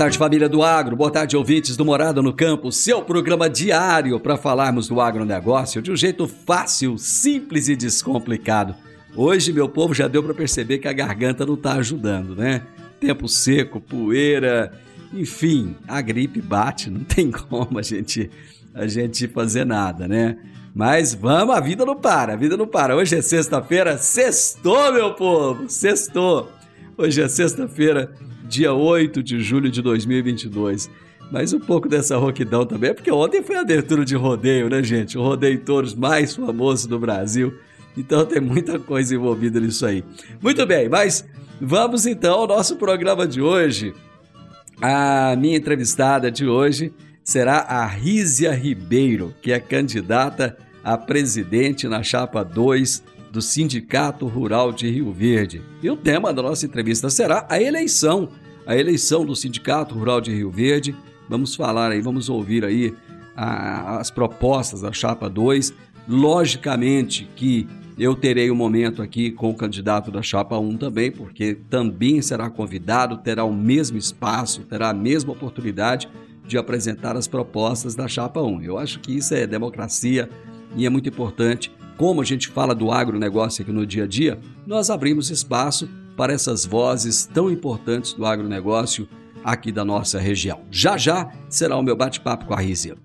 Tarde, família do agro. Boa tarde, ouvintes do Morada no Campo. Seu programa diário para falarmos do agronegócio de um jeito fácil, simples e descomplicado. Hoje, meu povo, já deu para perceber que a garganta não está ajudando, né? Tempo seco, poeira, enfim, a gripe bate, não tem como a gente, a gente fazer nada, né? Mas vamos, a vida não para, a vida não para. Hoje é sexta-feira, sextou, meu povo, sextou. Hoje é sexta-feira, dia 8 de julho de 2022. Mas um pouco dessa roquidão também, porque ontem foi a abertura de rodeio, né, gente? O rodeio touros mais famoso do Brasil. Então tem muita coisa envolvida nisso aí. Muito bem, mas vamos então ao nosso programa de hoje. A minha entrevistada de hoje será a Rízia Ribeiro, que é candidata a presidente na chapa 2 do Sindicato Rural de Rio Verde. E o tema da nossa entrevista será a eleição, a eleição do Sindicato Rural de Rio Verde. Vamos falar aí, vamos ouvir aí a, as propostas da chapa 2. Logicamente que eu terei um momento aqui com o candidato da Chapa 1 também, porque também será convidado, terá o mesmo espaço, terá a mesma oportunidade de apresentar as propostas da Chapa 1. Eu acho que isso é democracia e é muito importante. Como a gente fala do agronegócio aqui no dia a dia, nós abrimos espaço para essas vozes tão importantes do agronegócio aqui da nossa região. Já já será o meu bate-papo com a Rízia.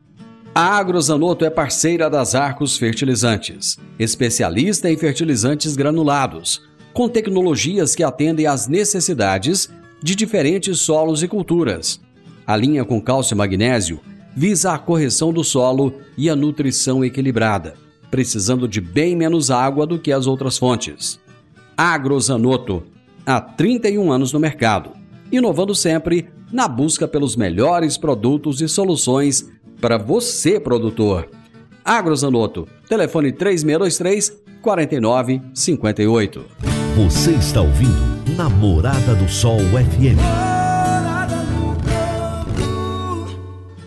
A Agrozanoto é parceira das Arcos Fertilizantes, especialista em fertilizantes granulados, com tecnologias que atendem às necessidades de diferentes solos e culturas. A linha com cálcio e magnésio visa a correção do solo e a nutrição equilibrada, precisando de bem menos água do que as outras fontes. Agrozanoto, há 31 anos no mercado, inovando sempre na busca pelos melhores produtos e soluções para você, produtor. Agrozanoto, telefone 3623 4958. Você está ouvindo Namorada do Sol FM.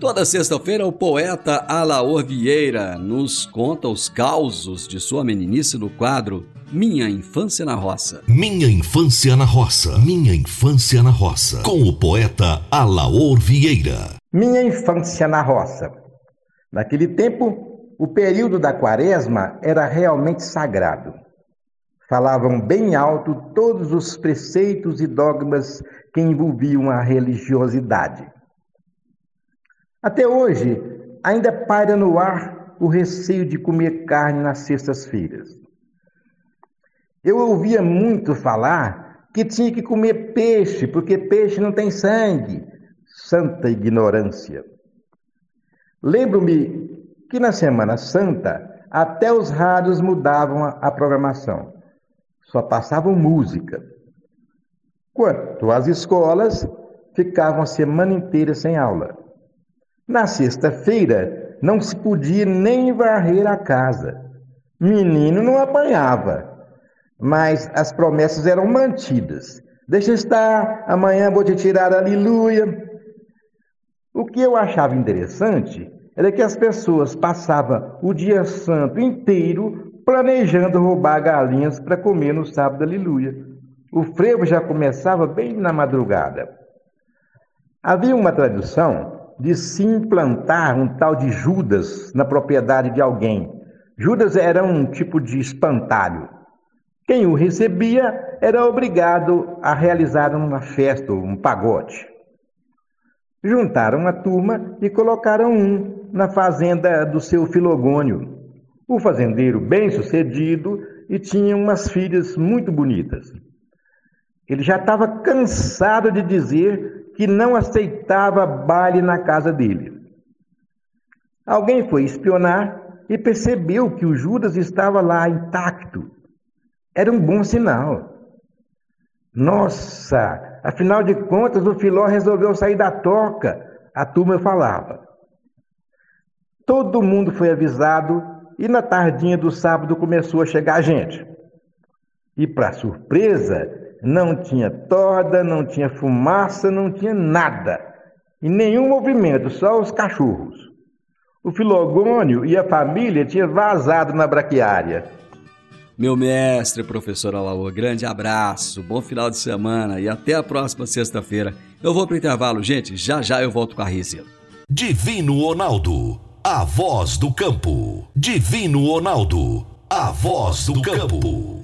Toda sexta-feira, o poeta Alaor Vieira nos conta os causos de sua meninice no quadro Minha Infância na Roça. Minha Infância na Roça. Minha Infância na Roça. Com o poeta Alaor Vieira. Minha Infância na Roça. Naquele tempo, o período da quaresma era realmente sagrado. Falavam bem alto todos os preceitos e dogmas que envolviam a religiosidade. Até hoje, ainda paira no ar o receio de comer carne nas sextas-feiras. Eu ouvia muito falar que tinha que comer peixe, porque peixe não tem sangue. Santa ignorância. Lembro-me que na Semana Santa até os rádios mudavam a, programação. Só passavam música. Quanto às escolas, ficavam a semana inteira sem aula. Na sexta-feira, não se podia nem varrer a casa. Menino não apanhava, mas as promessas eram mantidas. Deixa estar, amanhã vou te tirar, aleluia. O que eu achava interessante era que as pessoas passavam o dia santo inteiro planejando roubar galinhas para comer no sábado aleluia. O frevo já começava bem na madrugada. Havia uma tradição de se implantar um tal de Judas na propriedade de alguém. Judas era um tipo de espantalho. Quem o recebia era obrigado a realizar uma festa, um pagode. Juntaram a turma e colocaram um na fazenda do seu Filogônio. O fazendeiro bem sucedido e tinha umas filhas muito bonitas. Ele já estava cansado de dizer que não aceitava baile na casa dele. Alguém foi espionar e percebeu que o Judas estava lá intacto. Era um bom sinal. Nossa, afinal de contas, o Filó resolveu sair da toca, a turma falava. Todo mundo foi avisado e na tardinha do sábado começou a chegar gente. E para surpresa, não tinha torda, não tinha fumaça, não tinha nada. E nenhum movimento, só os cachorros. O Filogônio e a família tinham vazado na braquiária. Meu mestre, professor Alaô, grande abraço, bom final de semana e até a próxima sexta-feira. Eu vou para o intervalo, gente, já já eu volto com a Rízia. Divino Ronaldo, a voz do campo. Divino Ronaldo, a voz do campo.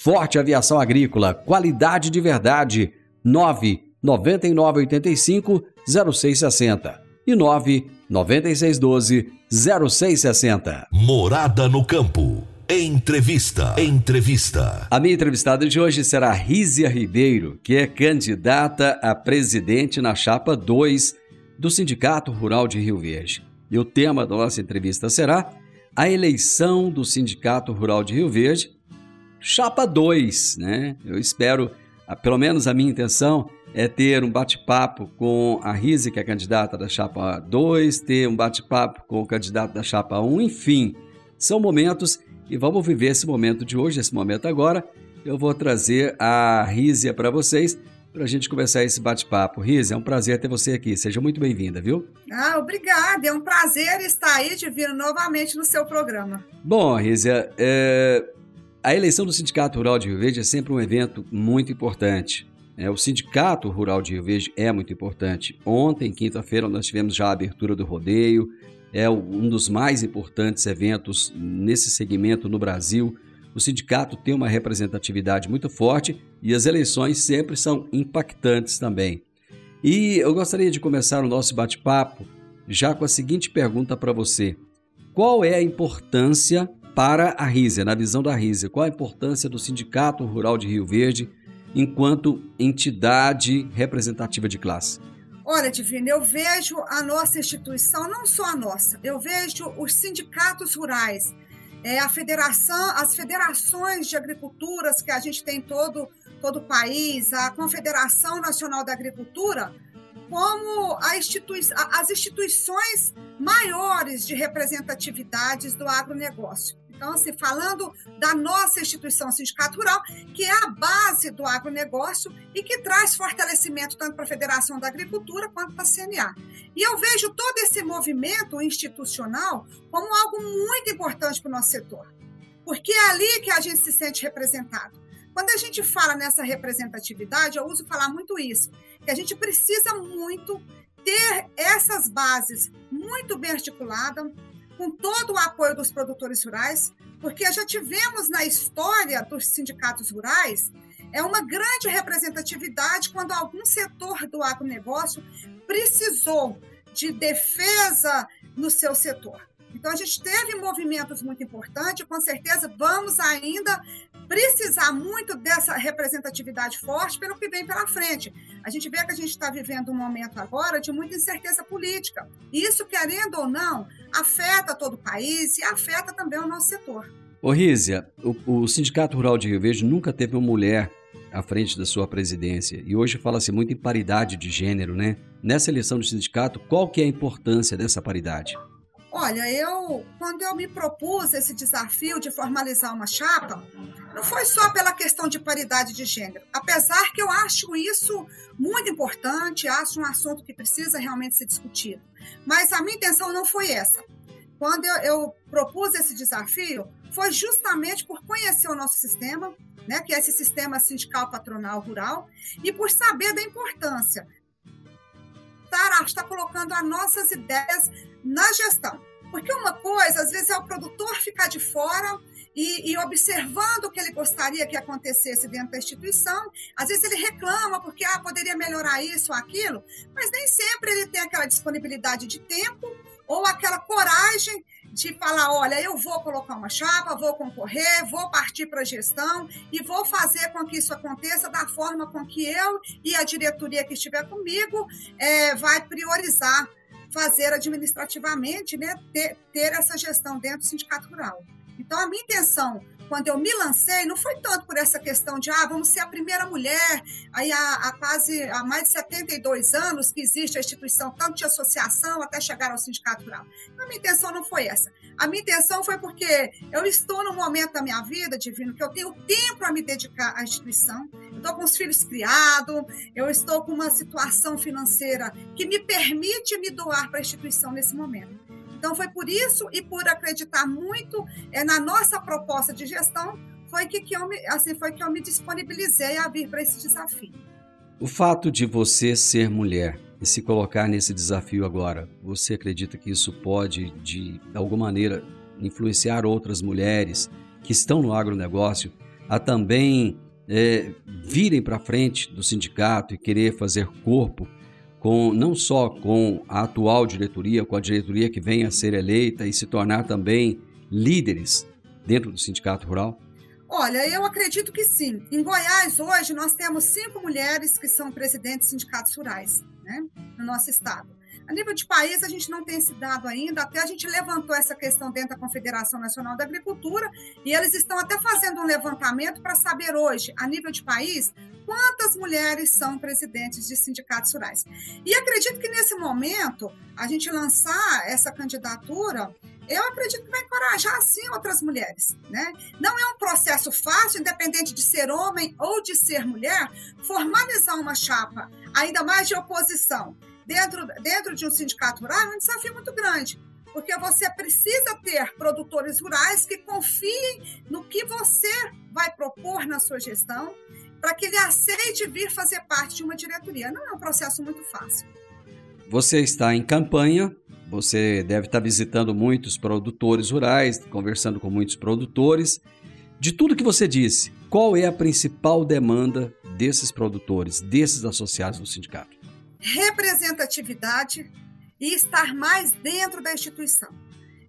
Forte Aviação Agrícola, qualidade de verdade. 9 9985 0660 e 9 9612 0660. Morada no campo. Entrevista. Entrevista. A minha entrevistada de hoje será Rízia Ribeiro, que é candidata a presidente na chapa 2 do Sindicato Rural de Rio Verde. E o tema da nossa entrevista será a eleição do Sindicato Rural de Rio Verde, chapa 2, né? Eu espero, pelo menos a minha intenção é ter um bate-papo com a Rise, que é candidata da chapa 2, ter um bate-papo com o candidato da chapa 1, enfim, são momentos e vamos viver esse momento de hoje, esse momento agora. Eu vou trazer a Rízia para vocês para a gente começar esse bate-papo. Rízia, é um prazer ter você aqui. Seja muito bem-vinda, viu? Ah, obrigada. É um prazer estar aí de vir novamente no seu programa. Bom, Rízia, é... a eleição do Sindicato Rural de Rio Verde é sempre um evento muito importante. É, o Sindicato Rural de Rio Verde é muito importante. Ontem, quinta-feira, nós tivemos já a abertura do rodeio. É um dos mais importantes eventos nesse segmento no Brasil. O sindicato tem uma representatividade muito forte e as eleições sempre são impactantes também. E eu gostaria de começar o nosso bate-papo já com a seguinte pergunta para você: Qual é a importância para a Rízia, na visão da Rízia, qual a importância do Sindicato Rural de Rio Verde enquanto entidade representativa de classe? Olha, Divina, eu vejo a nossa instituição, não só a nossa, eu vejo os sindicatos rurais, é, a federação, as federações de agriculturas que a gente tem em todo, todo o país, a Confederação Nacional da Agricultura, como institui as instituições maiores de representatividades do agronegócio. Então, assim, falando da nossa instituição Sindicato Rural, que é a base do agronegócio e que traz fortalecimento tanto para a Federação da Agricultura quanto para a CNA. E eu vejo todo esse movimento institucional como algo muito importante para o nosso setor, porque é ali que a gente se sente representado. Quando a gente fala nessa representatividade, eu uso falar muito isso, que a gente precisa muito ter essas bases muito bem articuladas, com todo o apoio dos produtores rurais, porque já tivemos na história dos sindicatos rurais é uma grande representatividade quando algum setor do agronegócio precisou de defesa no seu setor. Então, a gente teve movimentos muito importantes, com certeza vamos ainda precisar muito dessa representatividade forte pelo que vem pela frente. A gente vê que a gente está vivendo um momento agora de muita incerteza política. Isso, querendo ou não, afeta todo o país e afeta também o nosso setor. Ô Rízia, o, o Sindicato Rural de Rio Verde nunca teve uma mulher à frente da sua presidência. E hoje fala-se muito em paridade de gênero, né? Nessa eleição do sindicato, qual que é a importância dessa paridade? Olha, eu quando eu me propus esse desafio de formalizar uma chapa, não foi só pela questão de paridade de gênero, apesar que eu acho isso muito importante, acho um assunto que precisa realmente ser discutido. Mas a minha intenção não foi essa. Quando eu, eu propus esse desafio, foi justamente por conhecer o nosso sistema, né, que é esse sistema sindical patronal rural, e por saber da importância estar, estar colocando as nossas ideias na gestão. Porque uma coisa, às vezes, é o produtor ficar de fora e, e, observando o que ele gostaria que acontecesse dentro da instituição. Às vezes ele reclama porque ah, poderia melhorar isso ou aquilo, mas nem sempre ele tem aquela disponibilidade de tempo ou aquela coragem de falar, olha, eu vou colocar uma chapa, vou concorrer, vou partir para a gestão e vou fazer com que isso aconteça da forma com que eu e a diretoria que estiver comigo é, vai priorizar fazer administrativamente, né, ter, ter essa gestão dentro do sindicato rural. Então, a minha intenção quando eu me lancei, não foi tanto por essa questão de, ah, vamos ser a primeira mulher, aí há, há, quase, há mais de 72 anos que existe a instituição, tanto de associação até chegar ao sindicato rural. A minha intenção não foi essa. A minha intenção foi porque eu estou no momento da minha vida, Divino, que eu tenho tempo para me dedicar à instituição, eu estou com os filhos criados, eu estou com uma situação financeira que me permite me doar para a instituição nesse momento. Então, foi por isso e por acreditar muito é, na nossa proposta de gestão, foi que, que, eu, me, assim, foi que eu me disponibilizei a vir para esse desafio. O fato de você ser mulher e se colocar nesse desafio agora, você acredita que isso pode, de alguma maneira, influenciar outras mulheres que estão no agronegócio a também é, virem para frente do sindicato e querer fazer corpo com não só com a atual diretoria, com a diretoria que venha a ser eleita e se tornar também líderes dentro do sindicato rural? Olha, eu acredito que sim. Em Goiás, hoje, nós temos cinco mulheres que são presidentes de sindicatos rurais né, no nosso estado. A nível de país, a gente não tem esse dado ainda, até a gente levantou essa questão dentro da Confederação Nacional da Agricultura e eles estão até fazendo um levantamento para saber hoje, a nível de país, quantas mulheres são presidentes de sindicatos rurais. E acredito que nesse momento, a gente lançar essa candidatura, eu acredito que vai encorajar sim outras mulheres, né? Não é um processo fácil, independente de ser homem ou de ser mulher, formalizar uma chapa, ainda mais de oposição dentro, dentro de um sindicato rural é um desafio muito grande, porque você precisa ter produtores rurais que confiem no que você vai propor na sua gestão, para que ele aceite vir fazer parte de uma diretoria. Não é um processo muito fácil. Você está em campanha, você deve estar visitando muitos produtores rurais, conversando com muitos produtores. De tudo que você disse, qual é a principal demanda desses produtores, desses associados do sindicato? representatividade e estar mais dentro da instituição.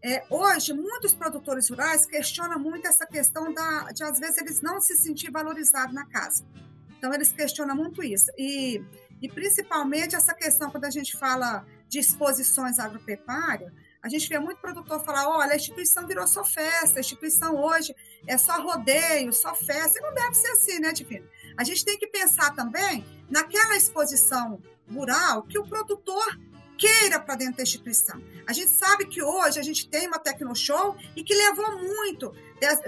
É, hoje, muitos produtores rurais questionam muito essa questão da, de, às vezes, eles não se sentir valorizados na casa. Então, eles questionam muito isso. E, e principalmente essa questão, quando a gente fala de exposições agropecuárias, a gente vê muito produtor falar: olha, a instituição virou só festa, a instituição hoje é só rodeio, só festa. E não deve ser assim, né, Divino? A gente tem que pensar também naquela exposição rural que o produtor queira para dentro da instituição. A gente sabe que hoje a gente tem uma Tecnoshow e que levou muito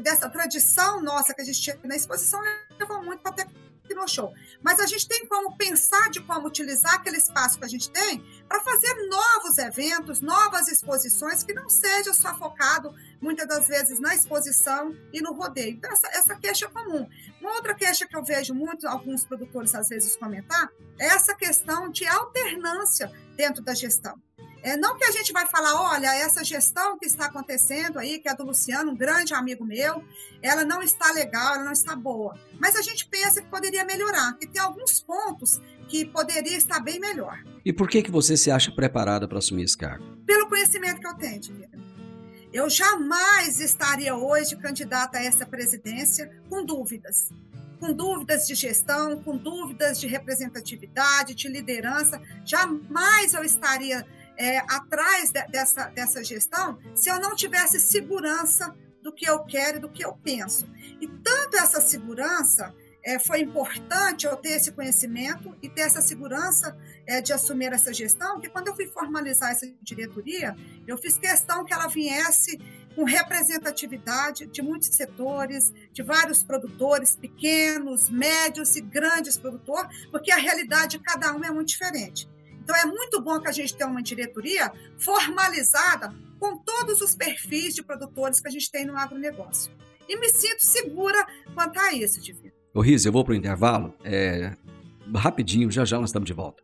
dessa, tradição nossa que a gente tinha na exposição, levou muito para a Tecnoshow. Mas a gente tem como pensar de como utilizar aquele espaço que a gente tem para fazer novos eventos, novas exposições que não seja só focado muitas das vezes na exposição e no rodeio. Então, essa, essa queixa é comum. Uma outra queixa que eu vejo muito alguns produtores às vezes comentar é essa questão de alternância dentro da gestão. É, não que a gente vai falar, olha, essa gestão que está acontecendo aí, que é do Luciano, um grande amigo meu, ela não está legal, ela não está boa. Mas a gente pensa que poderia melhorar, que tem alguns pontos que poderia estar bem melhor. E por que, que você se acha preparada para assumir esse cargo? Pelo conhecimento que eu tenho, Divina. Eu jamais estaria hoje candidata a essa presidência com dúvidas. Com dúvidas de gestão, com dúvidas de representatividade, de liderança. Jamais eu estaria é, atrás de, dessa, dessa gestão se eu não tivesse segurança do que eu quero e do que eu penso. E tanto essa segurança é, foi importante eu ter esse conhecimento e ter essa segurança é, de assumir essa gestão, que quando eu fui formalizar essa diretoria, eu fiz questão que ela viesse com representatividade de muitos setores, de vários produtores, pequenos, médios e grandes produtores, porque a realidade de cada um é muito diferente. Então é muito bom que a gente tenha uma diretoria formalizada com todos os perfis de produtores que a gente tem no agronegócio. E me sinto segura quanto a isso, Divino. Ô Riz, eu vou para o intervalo. É... Rapidinho, já já nós estamos de volta.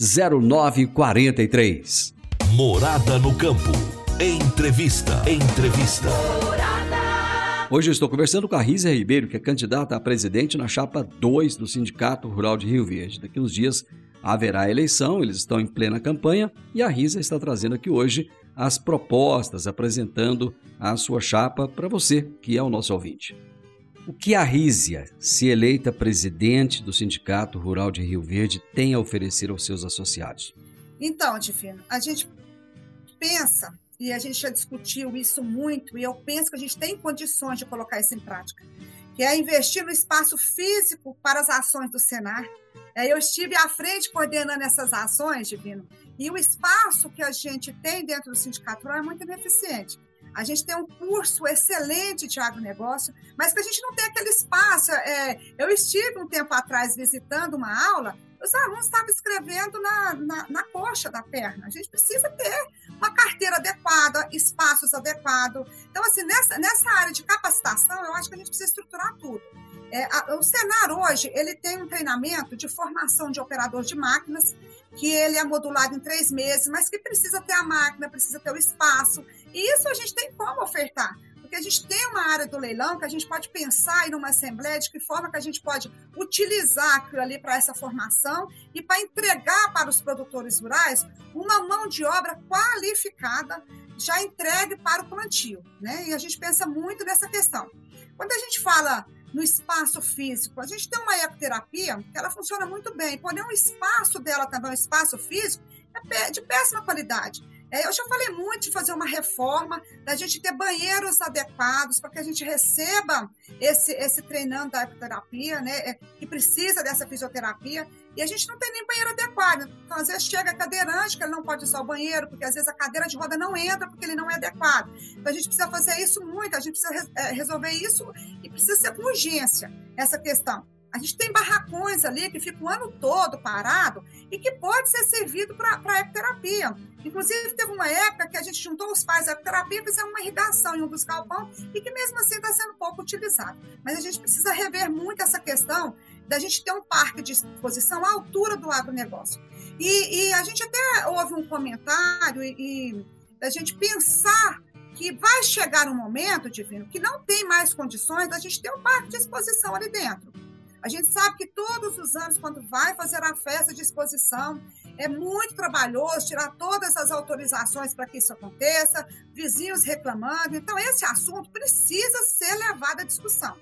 0943. Morada no campo. Entrevista. Entrevista. Hoje eu estou conversando com a Rízia Ribeiro, que é candidata a presidente na chapa 2 do Sindicato Rural de Rio Verde. Daqui uns dias haverá eleição, eles estão em plena campanha e a Risa está trazendo aqui hoje as propostas, apresentando a sua chapa para você, que é o nosso ouvinte. O que a Rízia, se eleita presidente do Sindicato Rural de Rio Verde, tem a oferecer aos seus associados? Então, Divino, a gente pensa, e a gente já discutiu isso muito, e eu penso que a gente tem condições de colocar isso em prática, que é investir no espaço físico para as ações do Senar. É, eu estive à frente coordenando essas ações, Divino, e o espaço que a gente tem dentro do Sindicato Rural é muito ineficiente. A gente tem um curso excelente de agronegócio, mas que a gente não tem aquele espaço. É, eu estive um tempo atrás visitando uma aula, os alunos estavam escrevendo na, na, na coxa da perna. A gente precisa ter uma carteira adequada, espaços adequados. Então, assim, nessa, nessa área de capacitação, eu acho que a gente precisa estruturar tudo. É, a, o Senar hoje ele tem um treinamento de formação de operador de máquinas, que ele é modulado em três meses, mas que precisa ter a máquina, precisa ter o espaço. E isso a gente tem como ofertar. Porque a gente tem uma área do leilão que a gente pode pensar em uma assembleia de que forma que a gente pode utilizar aquilo ali para essa formação e para entregar para os produtores rurais uma mão de obra qualificada já entregue para o plantio. Né? E a gente pensa muito nessa questão. Quando a gente fala no espaço físico. A gente tem uma ecoterapia que ela funciona muito bem, porém o espaço dela também, o espaço físico, é de péssima qualidade. É, eu já falei muito de fazer uma reforma, da gente ter banheiros adequados para que a gente receba esse, esse treinando da terapia, né, é, que precisa dessa fisioterapia, e a gente não tem nem banheiro adequado. Então, às vezes, chega cadeirante, que ele não pode usar o banheiro, porque às vezes a cadeira de roda não entra porque ele não é adequado. Então, a gente precisa fazer isso muito, a gente precisa é, resolver isso e precisa ser com urgência essa questão. A gente tem barracões ali que ficam o ano todo parado e que pode ser servido para ecoterapia. Inclusive, teve uma época que a gente juntou os pais da ecoterapia e fizemos uma irrigação em um dos galpões e que mesmo assim está sendo pouco utilizado. Mas a gente precisa rever muito essa questão da gente ter um parque de exposição à altura do agronegócio. E, e a gente até houve um comentário e, e da gente pensar que vai chegar um momento, Divino, que não tem mais condições da gente ter um parque de exposição ali dentro. A gente sabe que todos os anos, quando vai fazer a festa de exposição, é muito trabalhoso tirar todas as autorizações para que isso aconteça, vizinhos reclamando. Então, esse assunto precisa ser levado à discussão.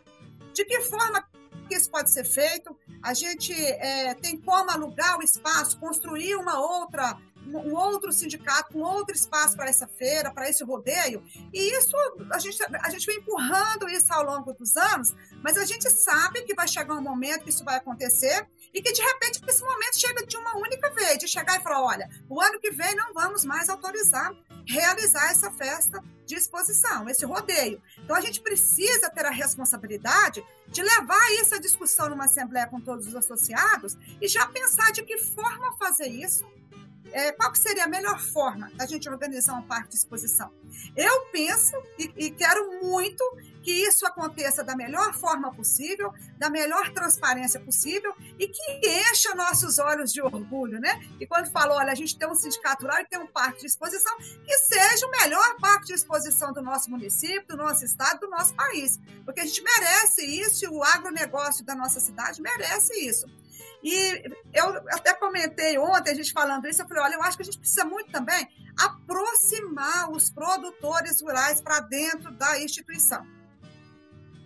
De que forma que isso pode ser feito? a gente é, tem como alugar o espaço, construir uma outra um outro sindicato, um outro espaço para essa feira, para esse rodeio. E isso, a gente, a gente vem empurrando isso ao longo dos anos, mas a gente sabe que vai chegar um momento que isso vai acontecer e que, de repente, esse momento chega de uma única vez, de chegar e falar, olha, o ano que vem não vamos mais autorizar realizar essa festa de exposição, esse rodeio. Então, a gente precisa ter a responsabilidade de levar isso à discussão numa assembleia com todos os associados e já pensar de que forma fazer isso é, qual seria a melhor forma da gente organizar um parque de exposição? Eu penso e, e, quero muito que isso aconteça da melhor forma possível, da melhor transparência possível e que encha nossos olhos de orgulho, né? E quando falo, olha, a gente tem um sindicato rural e tem um parque de exposição, que seja o melhor parque de exposição do nosso município, do nosso estado, do nosso país. Porque a gente merece isso e o agronegócio da nossa cidade merece isso. E eu até comentei ontem, a gente falando isso, eu falei, olha, eu acho que a gente precisa muito também aproximar os produtores rurais para dentro da instituição.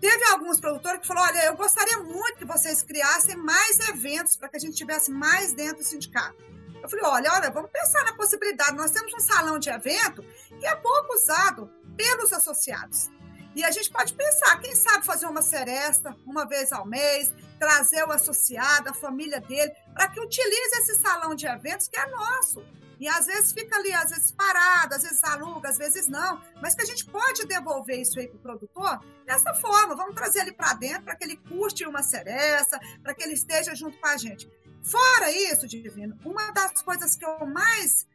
Teve alguns produtores que falaram, olha, eu gostaria muito que vocês criassem mais eventos para que a gente tivesse mais dentro do sindicato. Eu falei, olha, olha, vamos pensar na possibilidade. Nós temos um salão de evento que é pouco usado pelos associados. E a gente pode pensar, quem sabe fazer uma seresta uma vez ao mês, trazer o associado, a família dele, para que utilize esse salão de eventos que é nosso. E às vezes fica ali, às vezes parado, às vezes aluga, às vezes não. Mas que a gente pode devolver isso aí para o produtor dessa forma. Vamos trazer ele para dentro para que ele curte uma seresta, para que ele esteja junto com a gente. Fora isso, Divino, uma das coisas que eu mais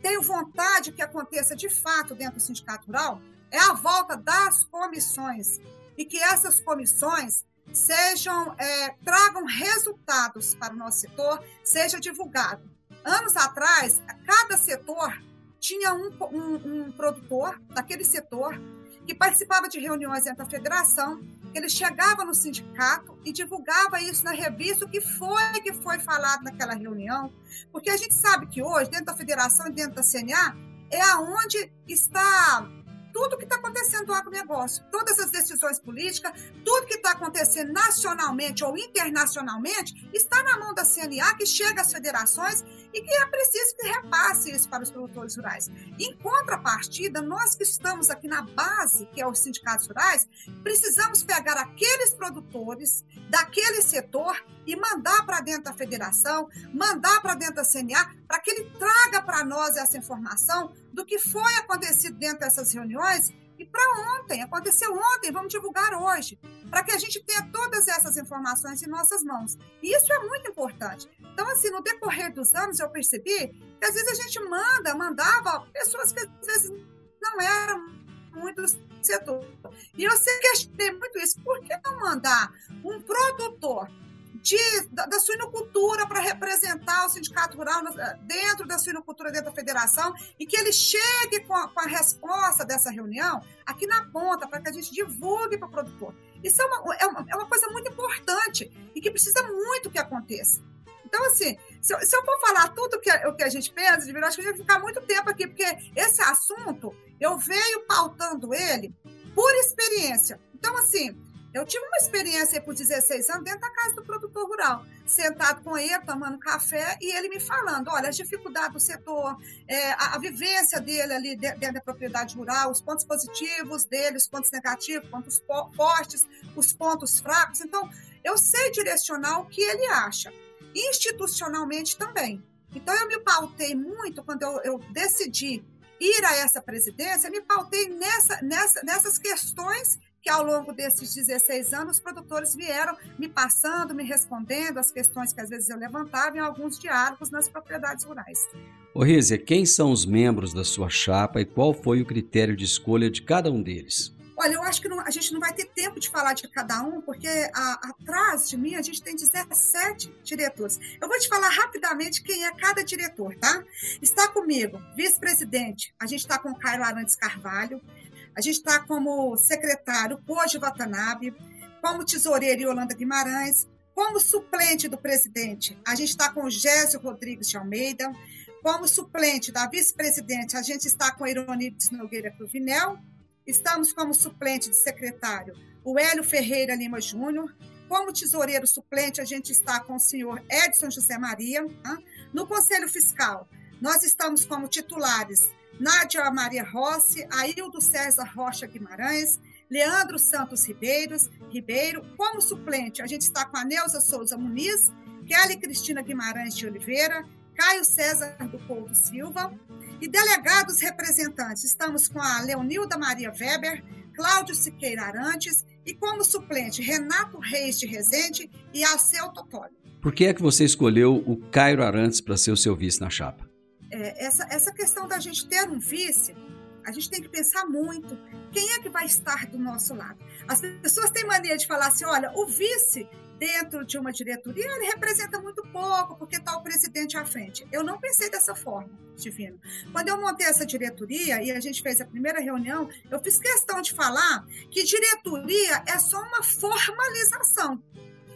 tenho vontade que aconteça de fato dentro do sindicato rural é a volta das comissões e que essas comissões sejam é, tragam resultados para o nosso setor, seja divulgado. Anos atrás, cada setor tinha um, um, um produtor daquele setor que participava de reuniões dentro da federação, ele chegava no sindicato e divulgava isso na revista, o que foi que foi falado naquela reunião, porque a gente sabe que hoje, dentro da federação e dentro da CNA, é aonde está tudo que está acontecendo no agronegócio, todas as decisões políticas, tudo que está acontecendo nacionalmente ou internacionalmente, está na mão da CNA, que chega às federações e que é preciso que repasse isso para os produtores rurais. Em contrapartida, nós que estamos aqui na base, que é os sindicatos rurais, precisamos pegar aqueles produtores daquele setor e mandar para dentro da federação, mandar para dentro da CNA, para que ele traga para nós essa informação do que foi acontecido dentro dessas reuniões e para ontem, aconteceu ontem, vamos divulgar hoje, para que a gente tenha todas essas informações em nossas mãos. E isso é muito importante. Então, assim, no decorrer dos anos, eu percebi que às vezes a gente manda, mandava pessoas que às vezes não eram muito setor. E eu sempre questionei muito isso. Por que não mandar um produtor de, da, da suinocultura para representar o sindicato rural dentro da suinocultura, dentro da federação, e que ele chegue com a, com a resposta dessa reunião aqui na ponta, para que a gente divulgue para o produtor. Isso é uma, é, uma, é uma coisa muito importante e que precisa muito que aconteça. Então, assim, se eu, se eu for falar tudo que, o que a gente pensa, eu acho que a gente vai ficar muito tempo aqui, porque esse assunto, eu venho pautando ele por experiência. Então, assim, eu tive uma experiência por 16 anos dentro da casa do produtor rural, sentado com ele, tomando café, e ele me falando: olha, as dificuldades do setor, é, a, a, vivência dele ali dentro da propriedade rural, os pontos positivos dele, os pontos negativos, pontos fortes, os pontos fracos. Então, eu sei direcionar o que ele acha, institucionalmente também. Então, eu me pautei muito quando eu, eu decidi ir a essa presidência, me pautei nessa, nessa, nessas questões que ao longo desses 16 anos, os produtores vieram me passando, me respondendo as questões que às vezes eu levantava em alguns diálogos nas propriedades rurais. Ô Rízia, quem são os membros da sua chapa e qual foi o critério de escolha de cada um deles? Olha, eu acho que não, a gente não vai ter tempo de falar de cada um, porque a, atrás de mim a gente tem 17 diretores. Eu vou te falar rapidamente quem é cada diretor, tá? Está comigo, vice-presidente, a gente está com o Caio Arantes Carvalho, a gente está como secretário Koji Watanabe, como tesoureiro Yolanda Guimarães, como suplente do presidente, a gente está com Gésio Rodrigues de Almeida, como suplente da vice-presidente, a gente está com Ironides Nogueira Cruvinel, estamos como suplente de secretário o Hélio Ferreira Lima Júnior, Como tesoureiro suplente, a gente está com o senhor Edson José Maria. No Conselho Fiscal, nós estamos como titulares Nádia Maria Rossi, Aildo César Rocha Guimarães, Leandro Santos Ribeiros, Ribeiro. Como suplente, a gente está com a Neuza Souza Muniz, Kelly Cristina Guimarães de Oliveira, Caio César do Couto Silva. E delegados representantes, estamos com a Leonilda Maria Weber, Cláudio Siqueira Arantes e como suplente Renato Reis de Rezende e Alceu Totoli. Por que é que você escolheu o Cairo Arantes para ser o seu vice na chapa? É, essa, essa questão da gente ter um vice, a gente tem que pensar muito. Quem é que vai estar do nosso lado? As pessoas têm mania de falar assim: olha, o vice dentro de uma diretoria, ele representa muito pouco, porque está o presidente à frente. Eu não pensei dessa forma, Divino. Quando eu montei essa diretoria e a gente fez a primeira reunião, eu fiz questão de falar que diretoria é só uma formalização.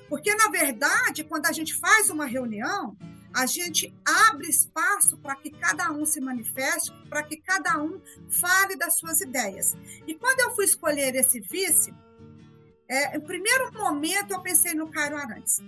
Porque, na verdade, quando a gente faz uma reunião, a gente abre espaço para que cada um se manifeste, para que cada um fale das suas ideias. E quando eu fui escolher esse vice, é, no primeiro momento eu pensei no Cairo Arantes.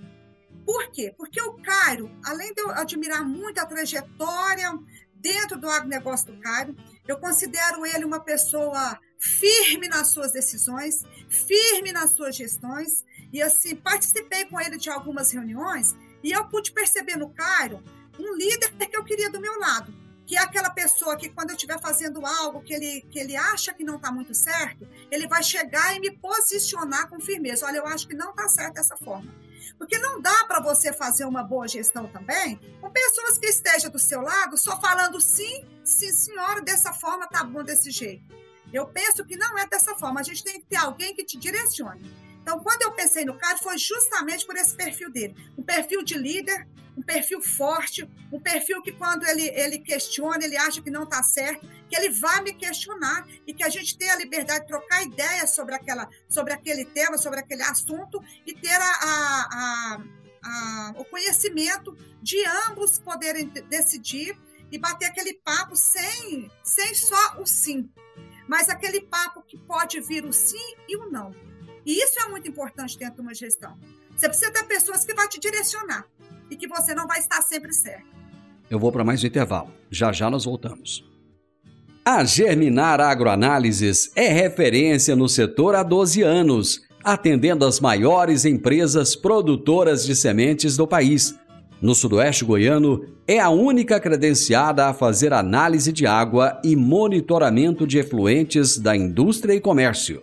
Por quê? Porque o Cairo, além de eu admirar muito a trajetória dentro do agronegócio do Cairo, eu considero ele uma pessoa firme nas suas decisões, firme nas suas gestões, e assim, participei com ele de algumas reuniões e eu pude perceber no Cairo um líder que eu queria do meu lado que é aquela pessoa que quando eu estiver fazendo algo que ele, que ele acha que não está muito certo, ele vai chegar e me posicionar com firmeza. Olha, eu acho que não está certo dessa forma. Porque não dá para você fazer uma boa gestão também com pessoas que estejam do seu lado só falando sim, sim, senhora, dessa forma tá bom desse jeito. Eu penso que não é dessa forma. A gente tem que ter alguém que te direcione. Então, quando eu pensei no cara, foi justamente por esse perfil dele. Um perfil de líder, um perfil forte, um perfil que quando ele, ele questiona, ele acha que não está certo, que ele vai me questionar e que a gente tenha a liberdade de trocar ideias sobre, aquela, sobre aquele tema, sobre aquele assunto e ter a, a, a o conhecimento de ambos poderem decidir e bater aquele papo sem, sem só o sim, mas aquele papo que pode vir o sim e o não. E isso é muito importante dentro de uma gestão. Você precisa ter pessoas que vão te direcionar e que você não vai estar sempre certo. Eu vou para mais um intervalo. Já já nós voltamos. A Germinar Agroanálises é referência no setor há 12 anos, atendendo as maiores empresas produtoras de sementes do país. No Sudoeste Goiano, é a única credenciada a fazer análise de água e monitoramento de efluentes da indústria e comércio.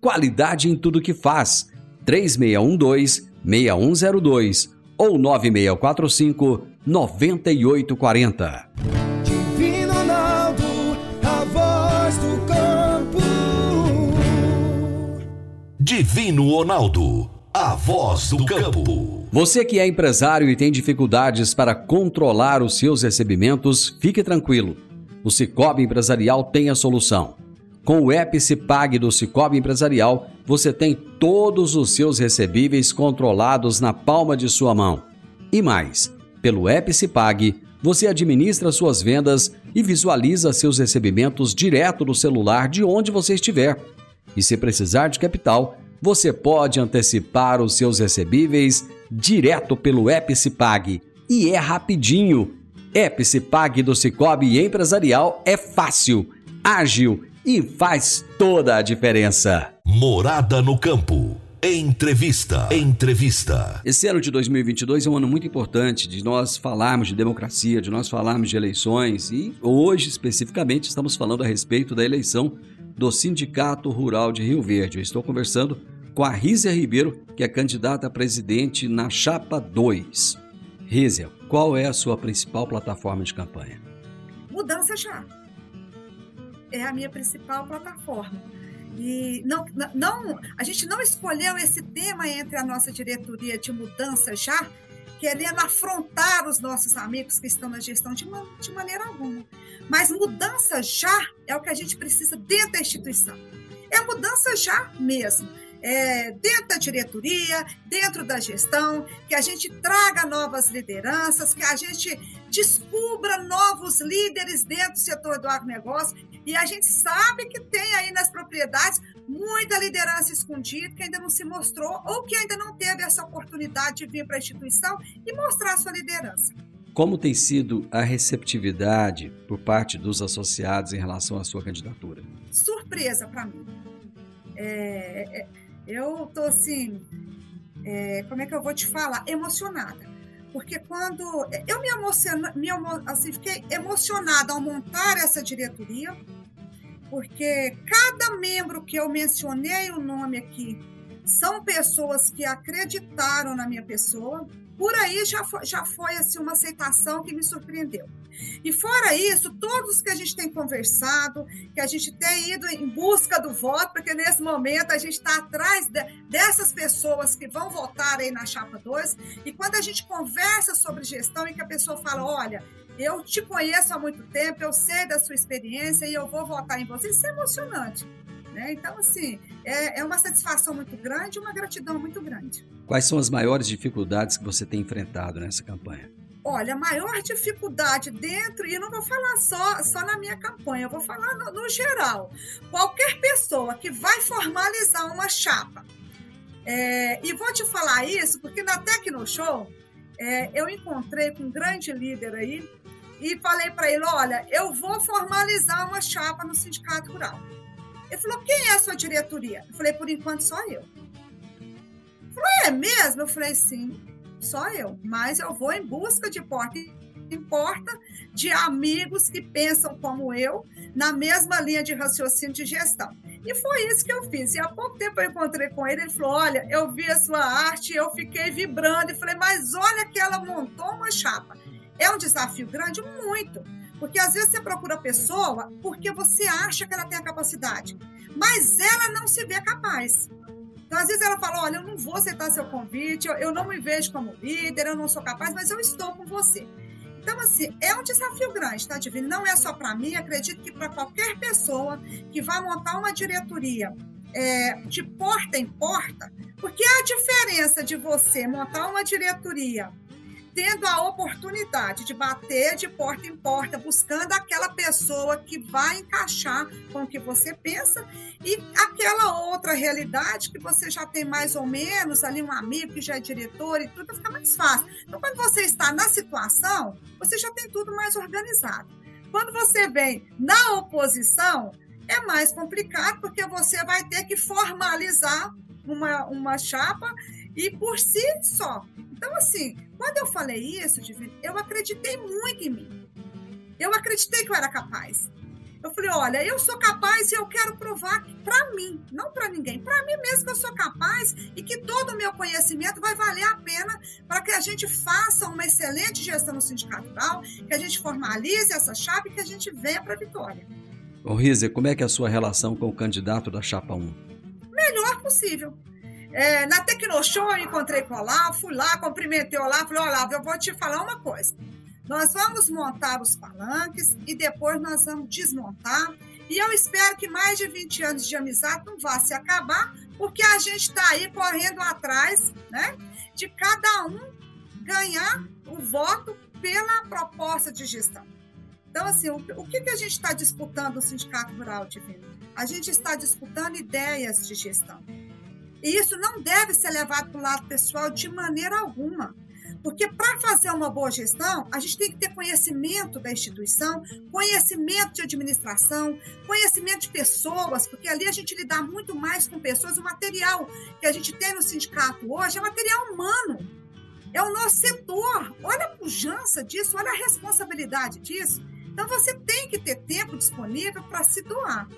qualidade em tudo que faz. 3612-6102 ou 9645 9840. Divino Ronaldo, a voz do campo. Divino Ronaldo, a voz do campo. Você que é empresário e tem dificuldades para controlar os seus recebimentos, fique tranquilo. O Cicobi Empresarial tem a solução. Com o Epicipag do Cicobi Empresarial, você tem todos os seus recebíveis controlados na palma de sua mão. E mais, pelo Epicipag, você administra suas vendas e visualiza seus recebimentos direto no celular de onde você estiver. E se precisar de capital, você pode antecipar os seus recebíveis direto pelo Epicipag. E é rapidinho. Epicipag do Cicobi Empresarial é fácil, ágil e faz toda a diferença. Morada no campo. Entrevista. Entrevista. Esse ano de 2022 é um ano muito importante de nós falarmos de democracia, de nós falarmos de eleições e hoje especificamente estamos falando a respeito da eleição do Sindicato Rural de Rio Verde. Eu estou conversando com a Rízia Ribeiro, que é candidata a presidente na Chapa 2. Rízia, qual é a sua principal plataforma de campanha? Mudança já é a minha principal plataforma. E não, não, a gente não escolheu esse tema entre a nossa diretoria de mudança já, querendo afrontar os nossos amigos que estão na gestão de, uma, de maneira alguma. Mas mudança já é o que a gente precisa dentro da instituição. É mudança já mesmo é, dentro da diretoria, dentro da gestão, que a gente traga novas lideranças, que a gente descubra novos líderes dentro do setor do agronegócio. E a gente sabe que tem aí nas propriedades muita liderança escondida que ainda não se mostrou ou que ainda não teve essa oportunidade de vir para a instituição e mostrar sua liderança. Como tem sido a receptividade por parte dos associados em relação à sua candidatura? Surpresa para mim. É, é, eu tô assim, é, como é que eu vou te falar? Emocionada. Porque quando eu me emociono, me assim, fiquei emocionada ao montar essa diretoria, porque cada membro que eu mencionei o nome aqui são pessoas que acreditaram na minha pessoa, por aí já foi, já foi assim, uma aceitação que me surpreendeu. E fora isso, todos que a gente tem conversado, que a gente tem ido em busca do voto, porque nesse momento a gente está atrás de, dessas pessoas que vão votar aí na chapa 2, e quando a gente conversa sobre gestão e que a pessoa fala, olha, eu te conheço há muito tempo, eu sei da sua experiência e eu vou votar em você, isso é emocionante. Né? Então, assim, é, é uma satisfação muito grande, uma gratidão muito grande. Quais são as maiores dificuldades que você tem enfrentado nessa campanha? Olha, a maior dificuldade dentro, e não vou falar só, só na minha campanha, eu vou falar no, no geral. Qualquer pessoa que vai formalizar uma chapa, é, e vou te falar isso porque na Tecnoshow é, eu encontrei com um grande líder aí e falei para ele: olha, eu vou formalizar uma chapa no Sindicato Rural. Ele falou: quem é a sua diretoria? Eu falei: por enquanto só eu. Ele falou: é mesmo? Eu falei: sim só eu, mas eu vou em busca de porta em porta de amigos que pensam como eu, na mesma linha de raciocínio de gestão. E foi isso que eu fiz. E há pouco tempo eu encontrei com ele, ele falou: Olha, eu vi a sua arte, eu fiquei vibrando. E falei: Mas olha que ela montou uma chapa. É um desafio grande? Muito. Porque às vezes você procura a pessoa porque você acha que ela tem a capacidade, mas ela não se vê capaz. Então, às vezes ela fala: Olha, eu não vou aceitar seu convite, eu não me vejo como líder, eu não sou capaz, mas eu estou com você. Então, assim, é um desafio grande, tá, Divino? Não é só para mim, acredito que para qualquer pessoa que vai montar uma diretoria é, de porta em porta, porque a diferença de você montar uma diretoria tendo a oportunidade de bater de porta em porta, buscando aquela pessoa que vai encaixar com o que você pensa e aquela outra realidade que você já tem mais ou menos ali um amigo que já é diretor e tudo fica mais fácil. Então, quando você está na situação, você já tem tudo mais organizado. Quando você vem na oposição, é mais complicado porque você vai ter que formalizar uma, uma chapa e por si só. Então, assim, quando eu falei isso, eu acreditei muito em mim. Eu acreditei que eu era capaz. Eu falei, olha, eu sou capaz e eu quero provar para mim, não para ninguém, para mim mesmo que eu sou capaz e que todo o meu conhecimento vai valer a pena para que a gente faça uma excelente gestão no sindicato rural, que a gente formalize essa chapa e que a gente venha para a vitória. Ô Rizia, como é que é a sua relação com o candidato da chapa 1? Melhor possível. É, na Tecnoshow eu encontrei com o Olavo, fui lá, cumprimentei o Olavo, falei, Olavo, eu vou te falar uma coisa. Nós vamos montar os palanques e depois nós vamos desmontar. E eu espero que mais de 20 anos de amizade não vá se acabar, porque a gente está aí correndo atrás né, de cada um ganhar o voto pela proposta de gestão. Então, assim, o, o que, que a gente está disputando no Sindicato Rural Divino? A gente está disputando ideias de gestão. E isso não deve ser levado para o lado pessoal de maneira alguma. Porque para fazer uma boa gestão, a gente tem que ter conhecimento da instituição, conhecimento de administração, conhecimento de pessoas, porque ali a gente lidar muito mais com pessoas. O material que a gente tem no sindicato hoje é material humano. É o nosso setor. Olha a pujança disso, olha a responsabilidade disso. Então você tem que ter tempo disponível para se doar.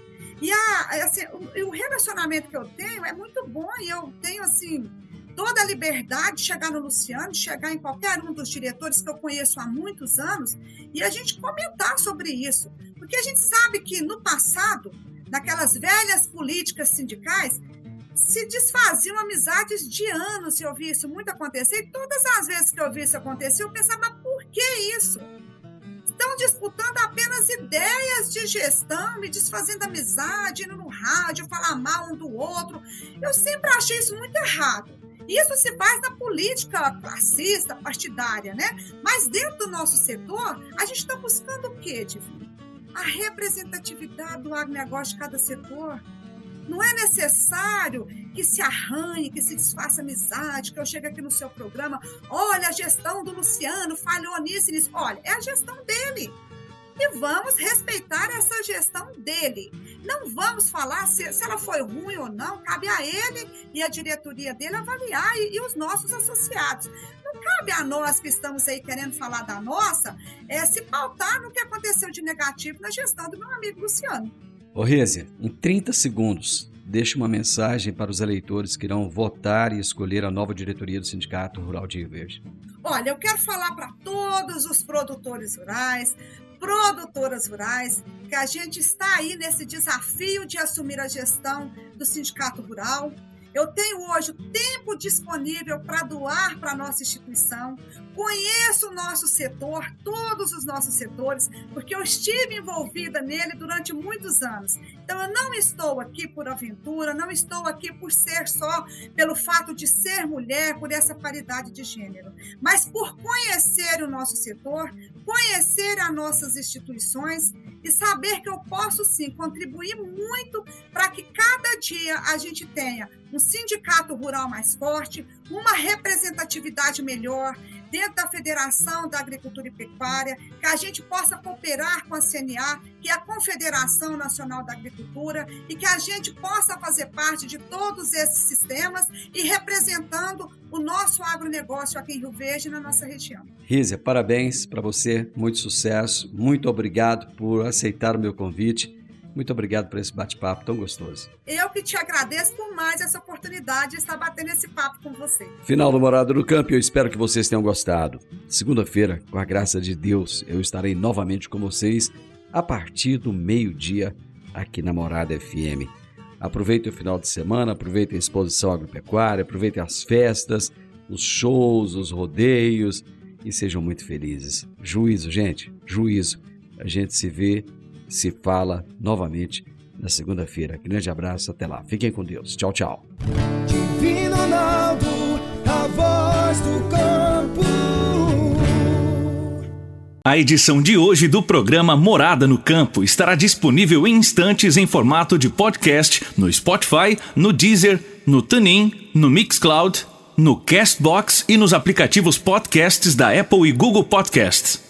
E a, assim, o, o relacionamento que eu tenho é muito bom e eu tenho, assim, toda a liberdade de chegar no Luciano, de chegar em qualquer um dos diretores que eu conheço há muitos anos e a gente comentar sobre isso. Porque a gente sabe que no passado naquelas velhas políticas sindicais, se desfaziam amizades de anos. Eu vi isso muito acontecer. E todas as vezes que eu vi isso acontecer, eu pensava, por que isso? Estão disputando apenas ideias de gestão, me desfazendo amizade, indo no rádio, falar mal um do outro. Eu sempre achei isso muito errado. Isso se faz na política classista, partidária, né? Mas dentro do nosso setor, a gente está buscando o quê, Divino? A representatividade do agronegócio de cada setor. Não é necessário que se arranhe, que se desfaça amizade, que eu chegue aqui no seu programa. Olha, a gestão do Luciano falhou nisso e nisso. Olha, é a gestão dele. E vamos respeitar essa gestão dele. Não vamos falar se, se ela foi ruim ou não, cabe a ele e a diretoria dele avaliar e, e os nossos associados. Não cabe a nós que estamos aí querendo falar da nossa é, se pautar no que aconteceu de negativo na gestão do meu amigo Luciano. Ô Rízia, em 30 segundos, deixe uma mensagem para os eleitores que irão votar e escolher a nova diretoria do Sindicato Rural de Rio Verde. Olha, eu quero falar para todos os produtores rurais, produtoras rurais, que a gente está aí nesse desafio de assumir a gestão do Sindicato Rural. Eu tenho hoje tempo disponível para doar para a nossa instituição. Conheço o nosso setor, todos os nossos setores, porque eu estive envolvida nele durante muitos anos. Então, eu não estou aqui por aventura, não estou aqui por ser só pelo fato de ser mulher, por essa paridade de gênero, mas por conhecer o nosso setor, conhecer as nossas instituições e saber que eu posso sim contribuir muito para que cada dia a gente tenha um sindicato rural mais forte, uma representatividade melhor dentro da Federação da Agricultura e Pecuária, que a gente possa cooperar com a CNA, que é a Confederação Nacional da Agricultura, e que a gente possa fazer parte de todos esses sistemas e representando o nosso agronegócio aqui em Rio Verde na nossa região. Rízia, parabéns para você, muito sucesso, muito obrigado por aceitar o meu convite muito obrigado por esse bate-papo tão gostoso. Eu que te agradeço por mais essa oportunidade de estar batendo esse papo com você. Final do Morado no Campo, eu espero que vocês tenham gostado. Segunda-feira, com a graça de Deus, eu estarei novamente com vocês a partir do meio-dia aqui na Morada FM. Aproveitem o final de semana, aproveitem a exposição agropecuária, aproveitem as festas, os shows, os rodeios e sejam muito felizes. Juízo, gente, juízo. A gente se vê se fala novamente na segunda-feira. Grande abraço, até lá. Fiquem com Deus. Tchau, tchau. Divino Ronaldo, a voz do campo. A edição de hoje do programa Morada no Campo estará disponível em instantes em formato de podcast no Spotify, no Deezer, no TuneIn, no Mixcloud, no Castbox e nos aplicativos podcasts da Apple e Google Podcasts.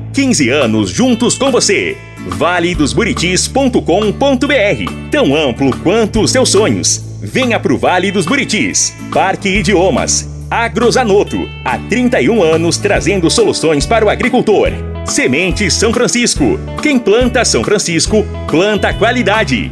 15 anos juntos com você. valedosburitis.com.br Tão amplo quanto os seus sonhos. Venha pro Vale dos Buritis. Parque Idiomas. Agrozanoto. Há 31 anos trazendo soluções para o agricultor. Semente São Francisco. Quem planta São Francisco, planta qualidade.